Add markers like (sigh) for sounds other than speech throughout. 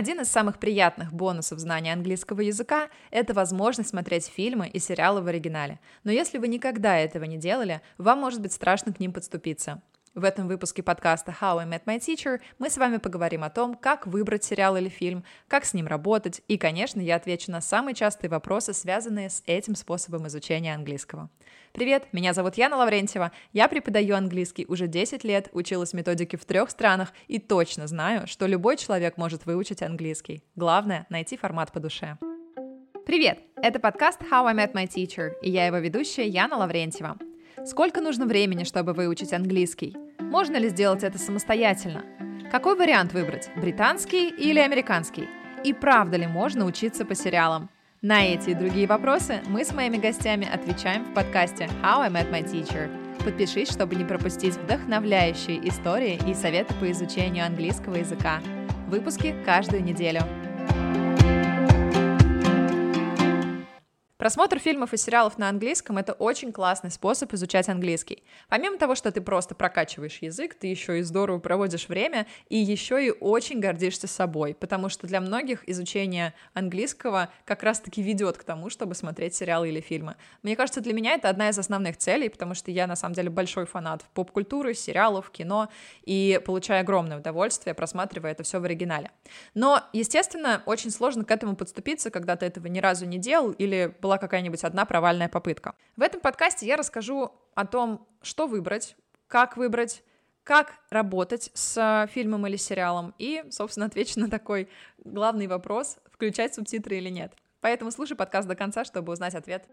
Один из самых приятных бонусов знания английского языка – это возможность смотреть фильмы и сериалы в оригинале. Но если вы никогда этого не делали, вам может быть страшно к ним подступиться. В этом выпуске подкаста How I Met My Teacher мы с вами поговорим о том, как выбрать сериал или фильм, как с ним работать, и, конечно, я отвечу на самые частые вопросы, связанные с этим способом изучения английского. Привет, меня зовут Яна Лаврентьева, я преподаю английский уже 10 лет, училась методике в трех странах и точно знаю, что любой человек может выучить английский. Главное — найти формат по душе. Привет! Это подкаст How I Met My Teacher, и я его ведущая Яна Лаврентьева. Сколько нужно времени, чтобы выучить английский? Можно ли сделать это самостоятельно? Какой вариант выбрать, британский или американский? И правда ли можно учиться по сериалам? На эти и другие вопросы мы с моими гостями отвечаем в подкасте How I Met My Teacher. Подпишись, чтобы не пропустить вдохновляющие истории и советы по изучению английского языка. Выпуски каждую неделю. Просмотр фильмов и сериалов на английском — это очень классный способ изучать английский. Помимо того, что ты просто прокачиваешь язык, ты еще и здорово проводишь время, и еще и очень гордишься собой, потому что для многих изучение английского как раз-таки ведет к тому, чтобы смотреть сериалы или фильмы. Мне кажется, для меня это одна из основных целей, потому что я, на самом деле, большой фанат поп-культуры, сериалов, кино, и получаю огромное удовольствие, просматривая это все в оригинале. Но, естественно, очень сложно к этому подступиться, когда ты этого ни разу не делал или была какая-нибудь одна провальная попытка. В этом подкасте я расскажу о том, что выбрать, как выбрать, как работать с фильмом или сериалом, и, собственно, отвечу на такой главный вопрос, включать субтитры или нет. Поэтому слушай подкаст до конца, чтобы узнать ответ.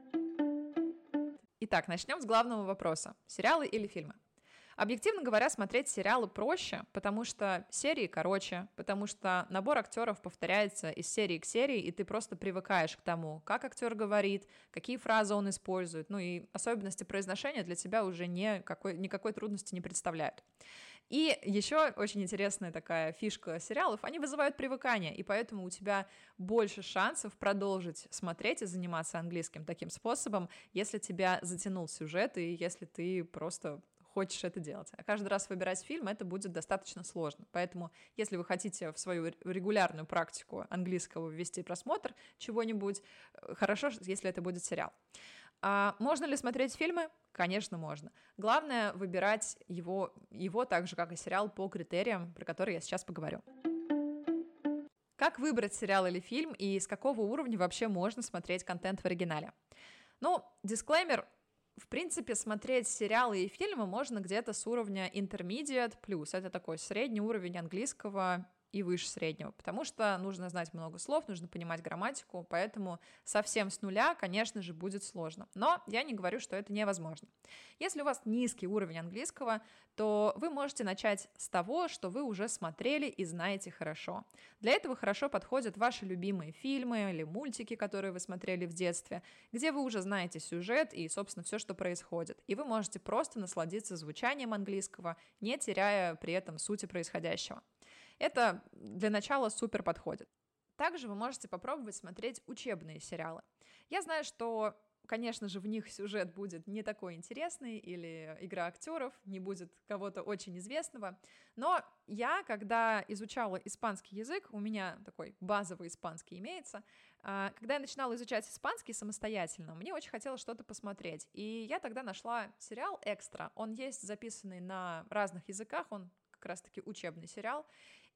Итак, начнем с главного вопроса. Сериалы или фильмы? Объективно говоря, смотреть сериалы проще, потому что серии короче, потому что набор актеров повторяется из серии к серии, и ты просто привыкаешь к тому, как актер говорит, какие фразы он использует, ну и особенности произношения для тебя уже никакой, никакой трудности не представляют. И еще очень интересная такая фишка сериалов, они вызывают привыкание, и поэтому у тебя больше шансов продолжить смотреть и заниматься английским таким способом, если тебя затянул сюжет, и если ты просто хочешь это делать. А каждый раз выбирать фильм это будет достаточно сложно. Поэтому, если вы хотите в свою регулярную практику английского ввести просмотр чего-нибудь, э, хорошо, если это будет сериал. А можно ли смотреть фильмы? Конечно, можно. Главное выбирать его, его так же, как и сериал, по критериям, про которые я сейчас поговорю. Как выбрать сериал или фильм и с какого уровня вообще можно смотреть контент в оригинале? Ну, дисклеймер, в принципе, смотреть сериалы и фильмы можно где-то с уровня intermediate плюс. Это такой средний уровень английского и выше среднего, потому что нужно знать много слов, нужно понимать грамматику, поэтому совсем с нуля, конечно же, будет сложно. Но я не говорю, что это невозможно. Если у вас низкий уровень английского, то вы можете начать с того, что вы уже смотрели и знаете хорошо. Для этого хорошо подходят ваши любимые фильмы или мультики, которые вы смотрели в детстве, где вы уже знаете сюжет и, собственно, все, что происходит. И вы можете просто насладиться звучанием английского, не теряя при этом сути происходящего. Это для начала супер подходит. Также вы можете попробовать смотреть учебные сериалы. Я знаю, что конечно же, в них сюжет будет не такой интересный, или игра актеров не будет кого-то очень известного. Но я, когда изучала испанский язык, у меня такой базовый испанский имеется, а, когда я начинала изучать испанский самостоятельно, мне очень хотелось что-то посмотреть. И я тогда нашла сериал «Экстра». Он есть записанный на разных языках, он как раз-таки учебный сериал.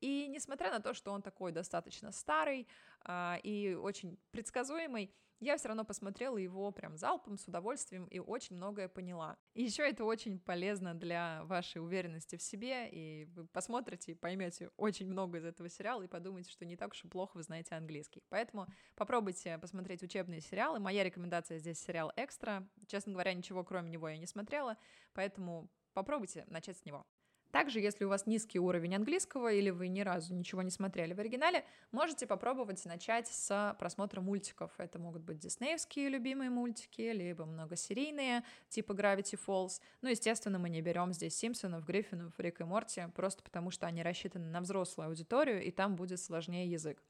И несмотря на то, что он такой достаточно старый а, и очень предсказуемый, я все равно посмотрела его прям залпом, с удовольствием и очень многое поняла. И еще это очень полезно для вашей уверенности в себе, и вы посмотрите и поймете очень много из этого сериала и подумаете, что не так уж и плохо вы знаете английский. Поэтому попробуйте посмотреть учебные сериалы. Моя рекомендация здесь сериал «Экстра». Честно говоря, ничего кроме него я не смотрела, поэтому попробуйте начать с него. Также, если у вас низкий уровень английского или вы ни разу ничего не смотрели в оригинале, можете попробовать начать с просмотра мультиков. Это могут быть диснеевские любимые мультики, либо многосерийные, типа Gravity Falls. Ну, естественно, мы не берем здесь Симпсонов, Гриффинов, Рик и Морти, просто потому что они рассчитаны на взрослую аудиторию, и там будет сложнее язык.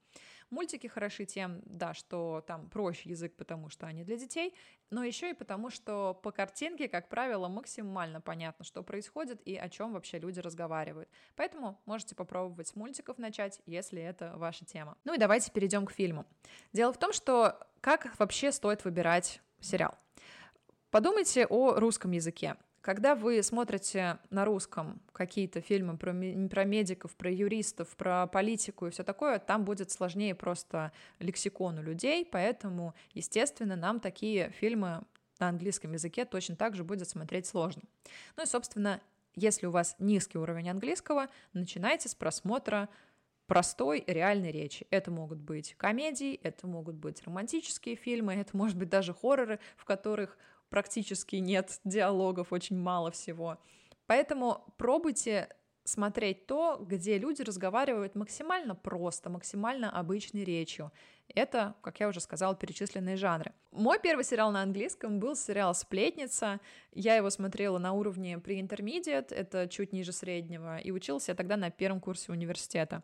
Мультики хороши тем, да, что там проще язык, потому что они для детей, но еще и потому, что по картинке, как правило, максимально понятно, что происходит и о чем вообще люди разговаривают. Поэтому можете попробовать с мультиков начать, если это ваша тема. Ну и давайте перейдем к фильму. Дело в том, что как вообще стоит выбирать сериал? Подумайте о русском языке. Когда вы смотрите на русском какие-то фильмы про, про медиков, про юристов, про политику и все такое, там будет сложнее просто лексикону людей, поэтому, естественно, нам такие фильмы на английском языке точно так же будет смотреть сложно. Ну и, собственно, если у вас низкий уровень английского, начинайте с просмотра простой реальной речи. Это могут быть комедии, это могут быть романтические фильмы, это может быть даже хорроры, в которых практически нет диалогов, очень мало всего. Поэтому пробуйте смотреть то, где люди разговаривают максимально просто, максимально обычной речью. Это, как я уже сказала, перечисленные жанры. Мой первый сериал на английском был сериал «Сплетница». Я его смотрела на уровне pre-intermediate, это чуть ниже среднего, и учился я тогда на первом курсе университета.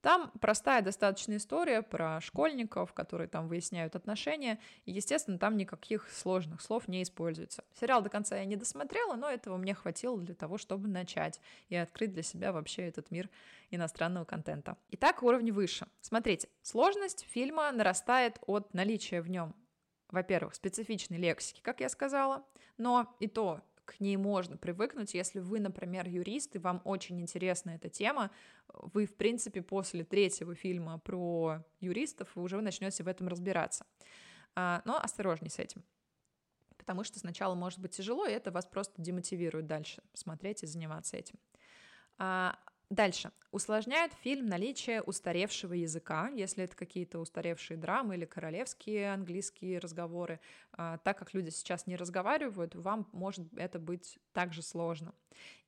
Там простая достаточно история про школьников, которые там выясняют отношения, и, естественно, там никаких сложных слов не используется. Сериал до конца я не досмотрела, но этого мне хватило для того, чтобы начать и открыть для себя вообще этот мир иностранного контента. Итак, уровни выше. Смотрите, сложность фильма нарастает от наличия в нем во-первых, специфичной лексики, как я сказала, но и то к ней можно привыкнуть. Если вы, например, юрист, и вам очень интересна эта тема, вы, в принципе, после третьего фильма про юристов вы уже начнете в этом разбираться. А, но осторожней с этим. Потому что сначала может быть тяжело, и это вас просто демотивирует дальше смотреть и заниматься этим. Дальше. Усложняет фильм наличие устаревшего языка, если это какие-то устаревшие драмы или королевские английские разговоры. А, так как люди сейчас не разговаривают, вам может это быть также сложно.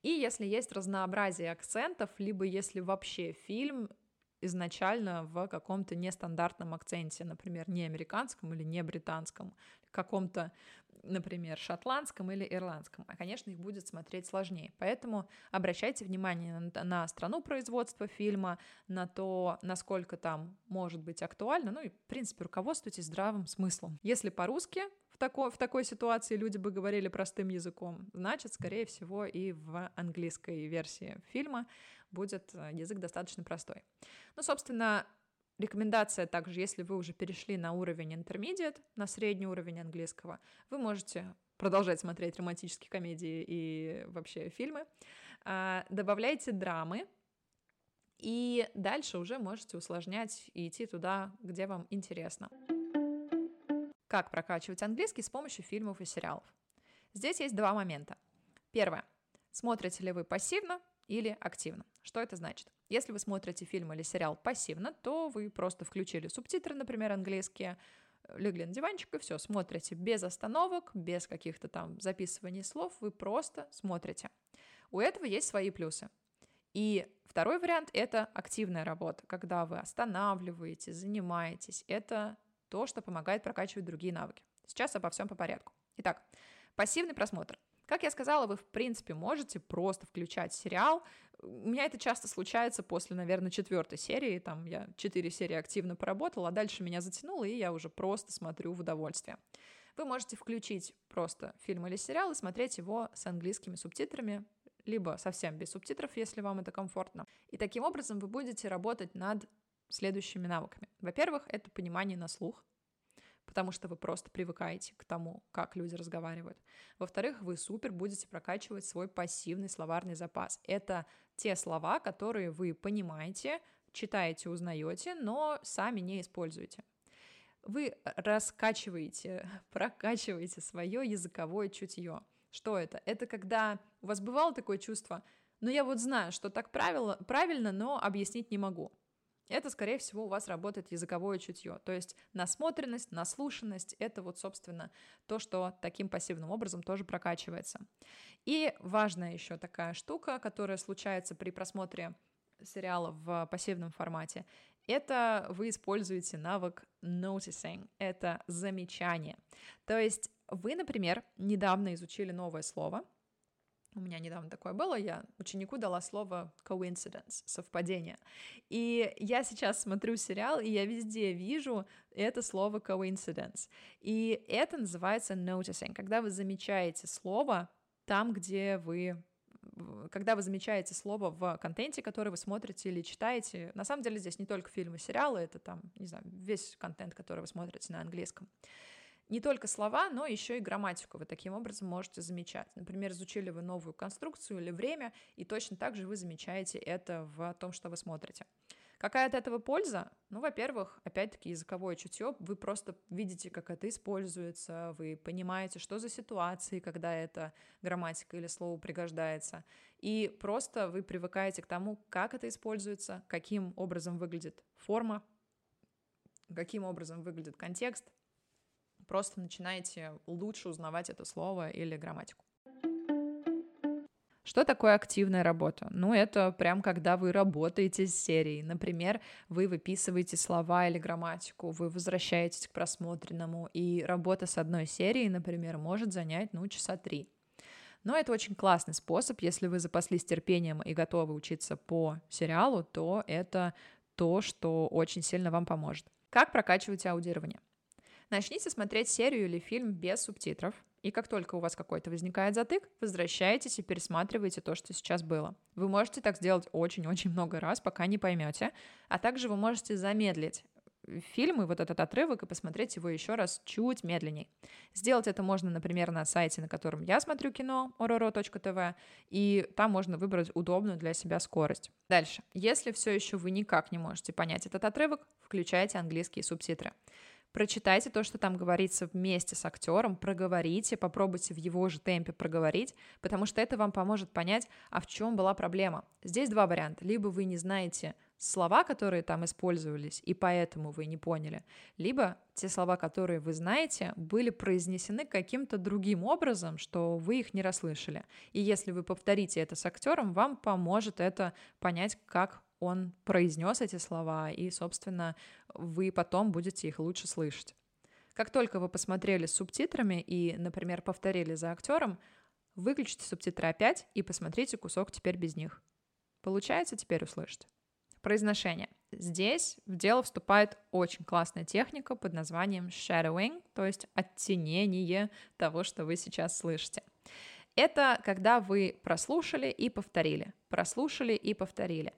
И если есть разнообразие акцентов, либо если вообще фильм изначально в каком-то нестандартном акценте, например, не американском или не британском, каком-то, например, шотландском или ирландском, а, конечно, их будет смотреть сложнее. Поэтому обращайте внимание на, на страну производства фильма, на то, насколько там может быть актуально, ну и, в принципе, руководствуйтесь здравым смыслом. Если по-русски, в такой, в такой ситуации люди бы говорили простым языком, значит, скорее всего, и в английской версии фильма будет э, язык достаточно простой. Ну, собственно, Рекомендация также, если вы уже перешли на уровень intermediate, на средний уровень английского, вы можете продолжать смотреть романтические комедии и вообще фильмы. А, добавляйте драмы, и дальше уже можете усложнять и идти туда, где вам интересно. Как прокачивать английский с помощью фильмов и сериалов? Здесь есть два момента. Первое. Смотрите ли вы пассивно или активно? Что это значит? Если вы смотрите фильм или сериал пассивно, то вы просто включили субтитры, например, английские, легли на диванчик и все, смотрите без остановок, без каких-то там записываний слов, вы просто смотрите. У этого есть свои плюсы. И второй вариант — это активная работа, когда вы останавливаете, занимаетесь. Это то, что помогает прокачивать другие навыки. Сейчас обо всем по порядку. Итак, пассивный просмотр. Как я сказала, вы, в принципе, можете просто включать сериал. У меня это часто случается после, наверное, четвертой серии. Там я четыре серии активно поработала, а дальше меня затянуло, и я уже просто смотрю в удовольствие. Вы можете включить просто фильм или сериал и смотреть его с английскими субтитрами, либо совсем без субтитров, если вам это комфортно. И таким образом вы будете работать над следующими навыками. Во-первых, это понимание на слух, потому что вы просто привыкаете к тому, как люди разговаривают. Во-вторых, вы супер будете прокачивать свой пассивный словарный запас. Это те слова, которые вы понимаете, читаете, узнаете, но сами не используете. Вы раскачиваете, (laughs) прокачиваете свое языковое чутье. Что это? Это когда у вас бывало такое чувство, ну я вот знаю, что так правило, правильно, но объяснить не могу это, скорее всего, у вас работает языковое чутье. То есть насмотренность, наслушанность — это вот, собственно, то, что таким пассивным образом тоже прокачивается. И важная еще такая штука, которая случается при просмотре сериала в пассивном формате, это вы используете навык noticing, это замечание. То есть вы, например, недавно изучили новое слово, у меня недавно такое было, я ученику дала слово coincidence, совпадение. И я сейчас смотрю сериал, и я везде вижу это слово coincidence. И это называется noticing, когда вы замечаете слово там, где вы когда вы замечаете слово в контенте, который вы смотрите или читаете, на самом деле здесь не только фильмы, сериалы, это там, не знаю, весь контент, который вы смотрите на английском не только слова, но еще и грамматику вы таким образом можете замечать. Например, изучили вы новую конструкцию или время, и точно так же вы замечаете это в том, что вы смотрите. Какая от этого польза? Ну, во-первых, опять-таки языковое чутье, вы просто видите, как это используется, вы понимаете, что за ситуации, когда эта грамматика или слово пригождается, и просто вы привыкаете к тому, как это используется, каким образом выглядит форма, каким образом выглядит контекст, просто начинаете лучше узнавать это слово или грамматику. Что такое активная работа? Ну, это прям когда вы работаете с серией. Например, вы выписываете слова или грамматику, вы возвращаетесь к просмотренному, и работа с одной серией, например, может занять, ну, часа три. Но это очень классный способ. Если вы запаслись терпением и готовы учиться по сериалу, то это то, что очень сильно вам поможет. Как прокачивать аудирование? Начните смотреть серию или фильм без субтитров, и как только у вас какой-то возникает затык, возвращайтесь и пересматривайте то, что сейчас было. Вы можете так сделать очень-очень много раз, пока не поймете, а также вы можете замедлить фильм и вот этот отрывок и посмотреть его еще раз чуть медленней. Сделать это можно, например, на сайте, на котором я смотрю кино, ororo.tv, и там можно выбрать удобную для себя скорость. Дальше. Если все еще вы никак не можете понять этот отрывок, включайте английские субтитры. Прочитайте то, что там говорится вместе с актером, проговорите, попробуйте в его же темпе проговорить, потому что это вам поможет понять, а в чем была проблема. Здесь два варианта. Либо вы не знаете слова, которые там использовались, и поэтому вы не поняли, либо те слова, которые вы знаете, были произнесены каким-то другим образом, что вы их не расслышали. И если вы повторите это с актером, вам поможет это понять, как он произнес эти слова, и, собственно, вы потом будете их лучше слышать. Как только вы посмотрели с субтитрами и, например, повторили за актером, выключите субтитры опять и посмотрите кусок теперь без них. Получается теперь услышать. Произношение. Здесь в дело вступает очень классная техника под названием shadowing, то есть оттенение того, что вы сейчас слышите. Это когда вы прослушали и повторили, прослушали и повторили.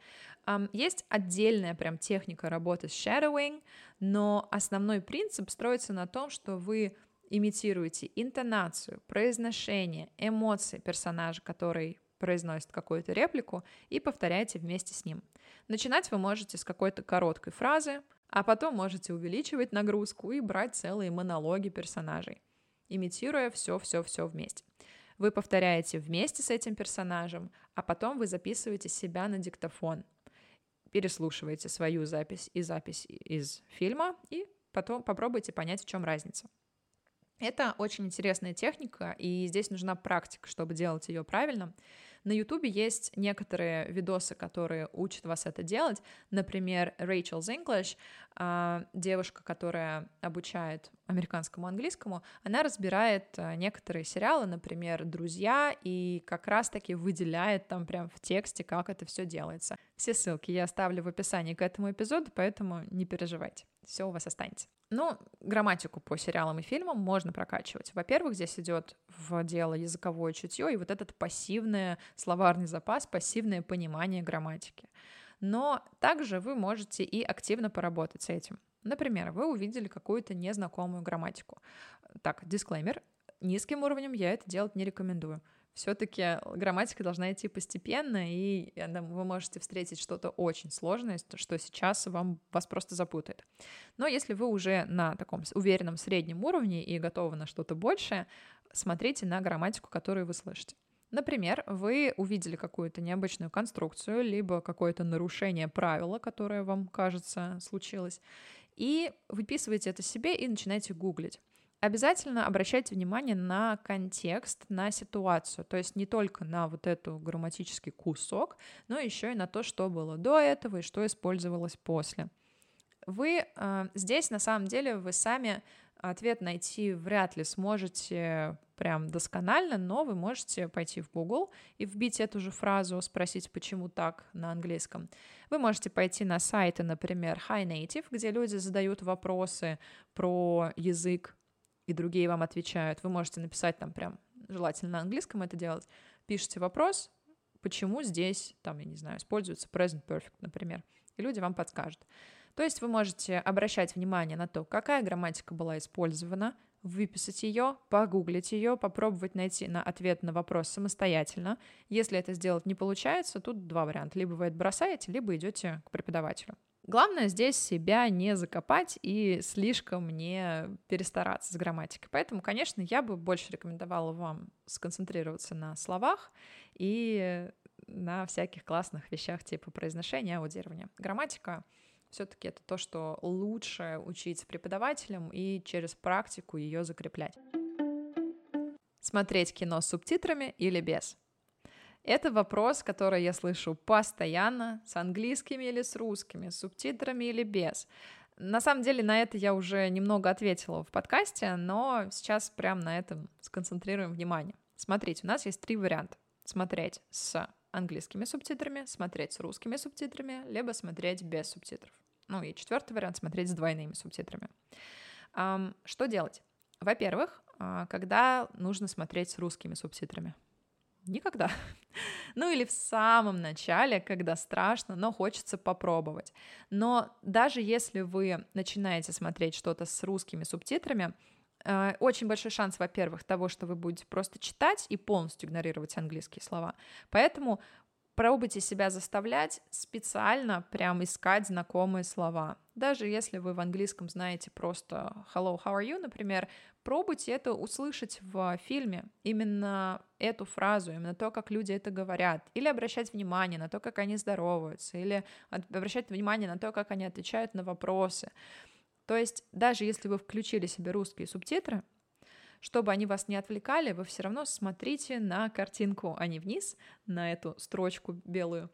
Есть отдельная прям техника работы с shadowing, но основной принцип строится на том, что вы имитируете интонацию, произношение, эмоции персонажа, который произносит какую-то реплику, и повторяете вместе с ним. Начинать вы можете с какой-то короткой фразы, а потом можете увеличивать нагрузку и брать целые монологи персонажей, имитируя все-все-все вместе. Вы повторяете вместе с этим персонажем, а потом вы записываете себя на диктофон, переслушиваете свою запись и запись из фильма, и потом попробуйте понять, в чем разница. Это очень интересная техника, и здесь нужна практика, чтобы делать ее правильно. На Ютубе есть некоторые видосы, которые учат вас это делать. Например, Rachel English, а, девушка, которая обучает американскому английскому, она разбирает а, некоторые сериалы, например, «Друзья», и как раз-таки выделяет там прям в тексте, как это все делается. Все ссылки я оставлю в описании к этому эпизоду, поэтому не переживайте, все у вас останется. Ну, грамматику по сериалам и фильмам можно прокачивать. Во-первых, здесь идет в дело языковое чутье и вот этот пассивный словарный запас, пассивное понимание грамматики. Но также вы можете и активно поработать с этим. Например, вы увидели какую-то незнакомую грамматику. Так, дисклеймер, низким уровнем я это делать не рекомендую все-таки грамматика должна идти постепенно, и вы можете встретить что-то очень сложное, что сейчас вам, вас просто запутает. Но если вы уже на таком уверенном среднем уровне и готовы на что-то большее, смотрите на грамматику, которую вы слышите. Например, вы увидели какую-то необычную конструкцию, либо какое-то нарушение правила, которое вам кажется случилось, и выписываете это себе и начинаете гуглить. Обязательно обращайте внимание на контекст, на ситуацию, то есть не только на вот эту грамматический кусок, но еще и на то, что было до этого и что использовалось после. Вы э, здесь на самом деле вы сами ответ найти вряд ли сможете прям досконально, но вы можете пойти в Google и вбить эту же фразу, спросить, почему так на английском. Вы можете пойти на сайты, например, High Native, где люди задают вопросы про язык, и другие вам отвечают. Вы можете написать там прям, желательно на английском это делать, пишите вопрос, почему здесь, там, я не знаю, используется present perfect, например, и люди вам подскажут. То есть вы можете обращать внимание на то, какая грамматика была использована, выписать ее, погуглить ее, попробовать найти на ответ на вопрос самостоятельно. Если это сделать не получается, тут два варианта. Либо вы это бросаете, либо идете к преподавателю. Главное здесь себя не закопать и слишком не перестараться с грамматикой. Поэтому, конечно, я бы больше рекомендовала вам сконцентрироваться на словах и на всяких классных вещах типа произношения, аудирования. Грамматика все-таки это то, что лучше учить преподавателям и через практику ее закреплять. Смотреть кино с субтитрами или без? Это вопрос, который я слышу постоянно, с английскими или с русскими, с субтитрами или без. На самом деле на это я уже немного ответила в подкасте, но сейчас прям на этом сконцентрируем внимание. Смотрите, у нас есть три варианта. Смотреть с английскими субтитрами, смотреть с русскими субтитрами, либо смотреть без субтитров. Ну и четвертый вариант — смотреть с двойными субтитрами. Что делать? Во-первых, а, когда нужно смотреть с русскими субтитрами? Никогда. (laughs) Ну или в самом начале, когда страшно, но хочется попробовать. Но даже если вы начинаете смотреть что-то с русскими субтитрами, э, очень большой шанс, во-первых, того, что вы будете просто читать и полностью игнорировать английские слова. Поэтому Пробуйте себя заставлять специально прям искать знакомые слова. Даже если вы в английском знаете просто hello, how are you, например, пробуйте это услышать в фильме, именно эту фразу, именно то, как люди это говорят, или обращать внимание на то, как они здороваются, или обращать внимание на то, как они отвечают на вопросы. То есть даже если вы включили себе русские субтитры, чтобы они вас не отвлекали, вы все равно смотрите на картинку, а не вниз, на эту строчку белую.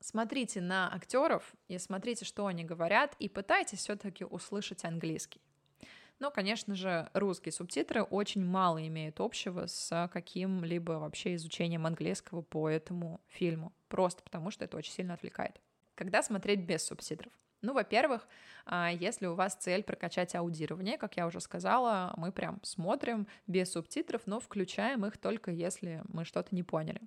Смотрите на актеров и смотрите, что они говорят, и пытайтесь все-таки услышать английский. Но, конечно же, русские субтитры очень мало имеют общего с каким-либо вообще изучением английского по этому фильму, просто потому что это очень сильно отвлекает. Когда смотреть без субтитров? Ну, во-первых, а, если у вас цель прокачать аудирование, как я уже сказала, мы прям смотрим без субтитров, но включаем их только если мы что-то не поняли.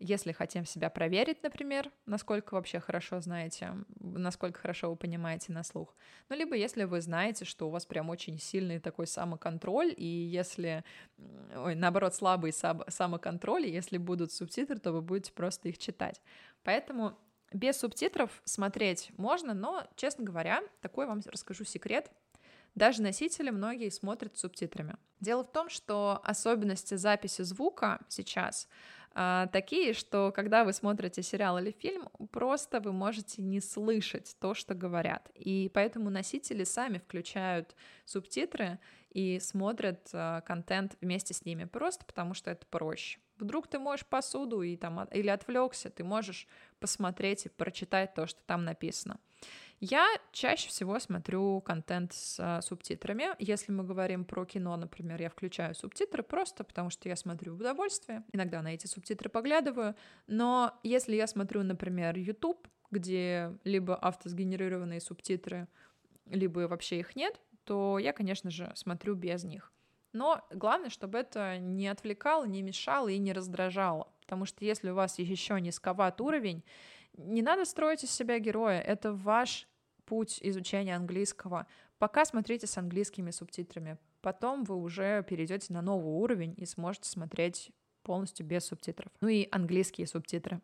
Если хотим себя проверить, например, насколько вообще хорошо знаете, насколько хорошо вы понимаете на слух, ну, либо если вы знаете, что у вас прям очень сильный такой самоконтроль, и если, ой, наоборот, слабый самоконтроль, и если будут субтитры, то вы будете просто их читать. Поэтому без субтитров смотреть можно, но, честно говоря, такой вам расскажу секрет. Даже носители многие смотрят с субтитрами. Дело в том, что особенности записи звука сейчас такие, что когда вы смотрите сериал или фильм, просто вы можете не слышать то, что говорят. И поэтому носители сами включают субтитры и смотрят э, контент вместе с ними, просто потому что это проще. Вдруг ты можешь посуду и там, или отвлекся, ты можешь посмотреть и прочитать то, что там написано. Я чаще всего смотрю контент с а, субтитрами. Если мы говорим про кино, например, я включаю субтитры просто потому, что я смотрю в удовольствие. Иногда на эти субтитры поглядываю. Но если я смотрю, например, YouTube, где либо автосгенерированные субтитры, либо вообще их нет, то я, конечно же, смотрю без них. Но главное, чтобы это не отвлекало, не мешало и не раздражало. Потому что если у вас еще низковат уровень, не надо строить из себя героя. Это ваш путь изучения английского. Пока смотрите с английскими субтитрами. Потом вы уже перейдете на новый уровень и сможете смотреть полностью без субтитров. Ну и английские субтитры.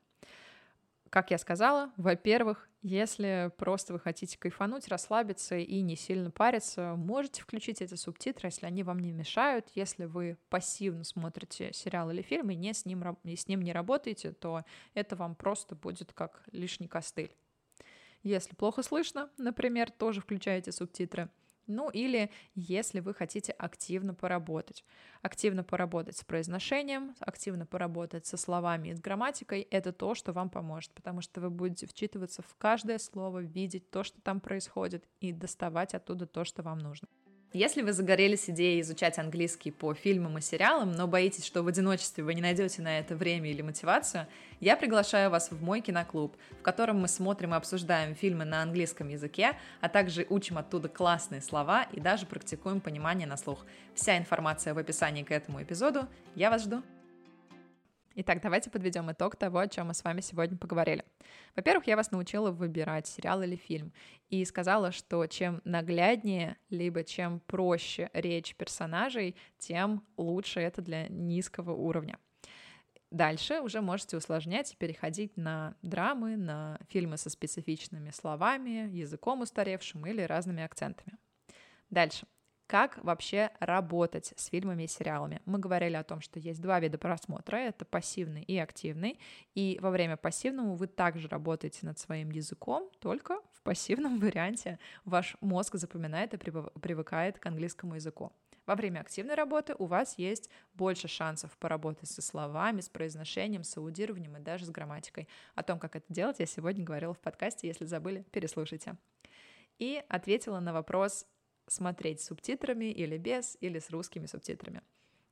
Как я сказала, во-первых, если просто вы хотите кайфануть, расслабиться и не сильно париться, можете включить эти субтитры, если они вам не мешают. Если вы пассивно смотрите сериал или фильм и, не с, ним, и с ним не работаете, то это вам просто будет как лишний костыль. Если плохо слышно, например, тоже включаете субтитры — ну или если вы хотите активно поработать. Активно поработать с произношением, активно поработать со словами и с грамматикой, это то, что вам поможет, потому что вы будете вчитываться в каждое слово, видеть то, что там происходит, и доставать оттуда то, что вам нужно. Если вы загорелись идеей изучать английский по фильмам и сериалам, но боитесь, что в одиночестве вы не найдете на это время или мотивацию, я приглашаю вас в мой киноклуб, в котором мы смотрим и обсуждаем фильмы на английском языке, а также учим оттуда классные слова и даже практикуем понимание на слух. Вся информация в описании к этому эпизоду. Я вас жду. Итак, давайте подведем итог того, о чем мы с вами сегодня поговорили. Во-первых, я вас научила выбирать сериал или фильм и сказала, что чем нагляднее, либо чем проще речь персонажей, тем лучше это для низкого уровня. Дальше уже можете усложнять и переходить на драмы, на фильмы со специфичными словами, языком устаревшим или разными акцентами. Дальше. Как вообще работать с фильмами и сериалами? Мы говорили о том, что есть два вида просмотра, это пассивный и активный, и во время пассивного вы также работаете над своим языком, только в пассивном (laughs) варианте ваш мозг запоминает и привыкает к английскому языку. Во время активной работы у вас есть больше шансов поработать со словами, с произношением, с аудированием и даже с грамматикой. О том, как это делать, я сегодня говорила в подкасте, если забыли, переслушайте. И ответила на вопрос, смотреть с субтитрами или без, или с русскими субтитрами.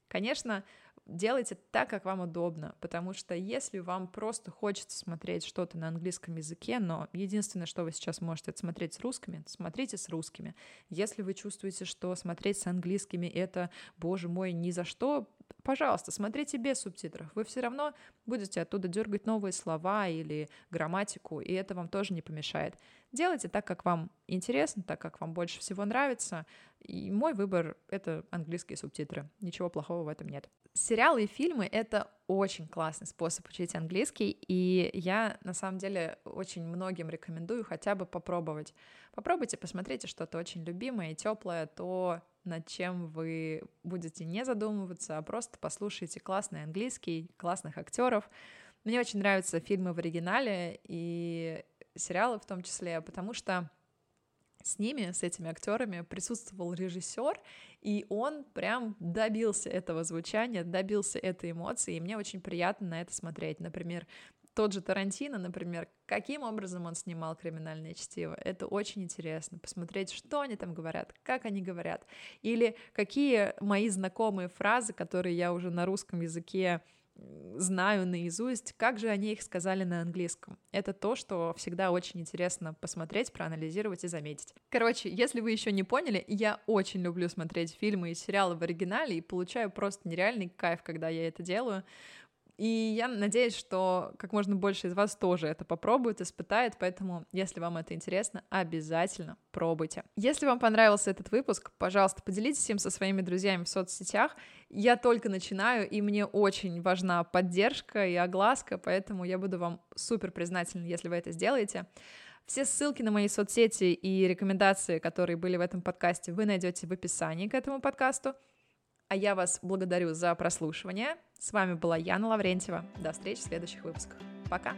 Конечно, делайте так, как вам удобно, потому что если вам просто хочется смотреть что-то на английском языке, но единственное, что вы сейчас можете, это смотреть с русскими, смотрите с русскими. Если вы чувствуете, что смотреть с английскими это, боже мой, ни за что, пожалуйста, смотрите без субтитров. Вы все равно будете оттуда дергать новые слова или грамматику, и это вам тоже не помешает. Делайте так, как вам интересно, так, как вам больше всего нравится. И мой выбор — это английские субтитры. Ничего плохого в этом нет. Сериалы и фильмы — это очень классный способ учить английский, и я, на самом деле, очень многим рекомендую хотя бы попробовать. Попробуйте, посмотрите что-то очень любимое и теплое, то, над чем вы будете не задумываться, а просто послушайте классный английский, классных актеров. Мне очень нравятся фильмы в оригинале и сериалы в том числе, потому что с ними, с этими актерами присутствовал режиссер, и он прям добился этого звучания, добился этой эмоции, и мне очень приятно на это смотреть. Например, тот же Тарантино, например, каким образом он снимал криминальное чтиво. Это очень интересно, посмотреть, что они там говорят, как они говорят, или какие мои знакомые фразы, которые я уже на русском языке знаю наизусть, как же они их сказали на английском. Это то, что всегда очень интересно посмотреть, проанализировать и заметить. Короче, если вы еще не поняли, я очень люблю смотреть фильмы и сериалы в оригинале и получаю просто нереальный кайф, когда я это делаю. И я надеюсь, что как можно больше из вас тоже это попробует, испытает, поэтому, если вам это интересно, обязательно пробуйте. Если вам понравился этот выпуск, пожалуйста, поделитесь им со своими друзьями в соцсетях. Я только начинаю, и мне очень важна поддержка и огласка, поэтому я буду вам супер признательна, если вы это сделаете. Все ссылки на мои соцсети и рекомендации, которые были в этом подкасте, вы найдете в описании к этому подкасту. А я вас благодарю за прослушивание. С вами была Яна Лаврентьева. До встречи в следующих выпусках. Пока!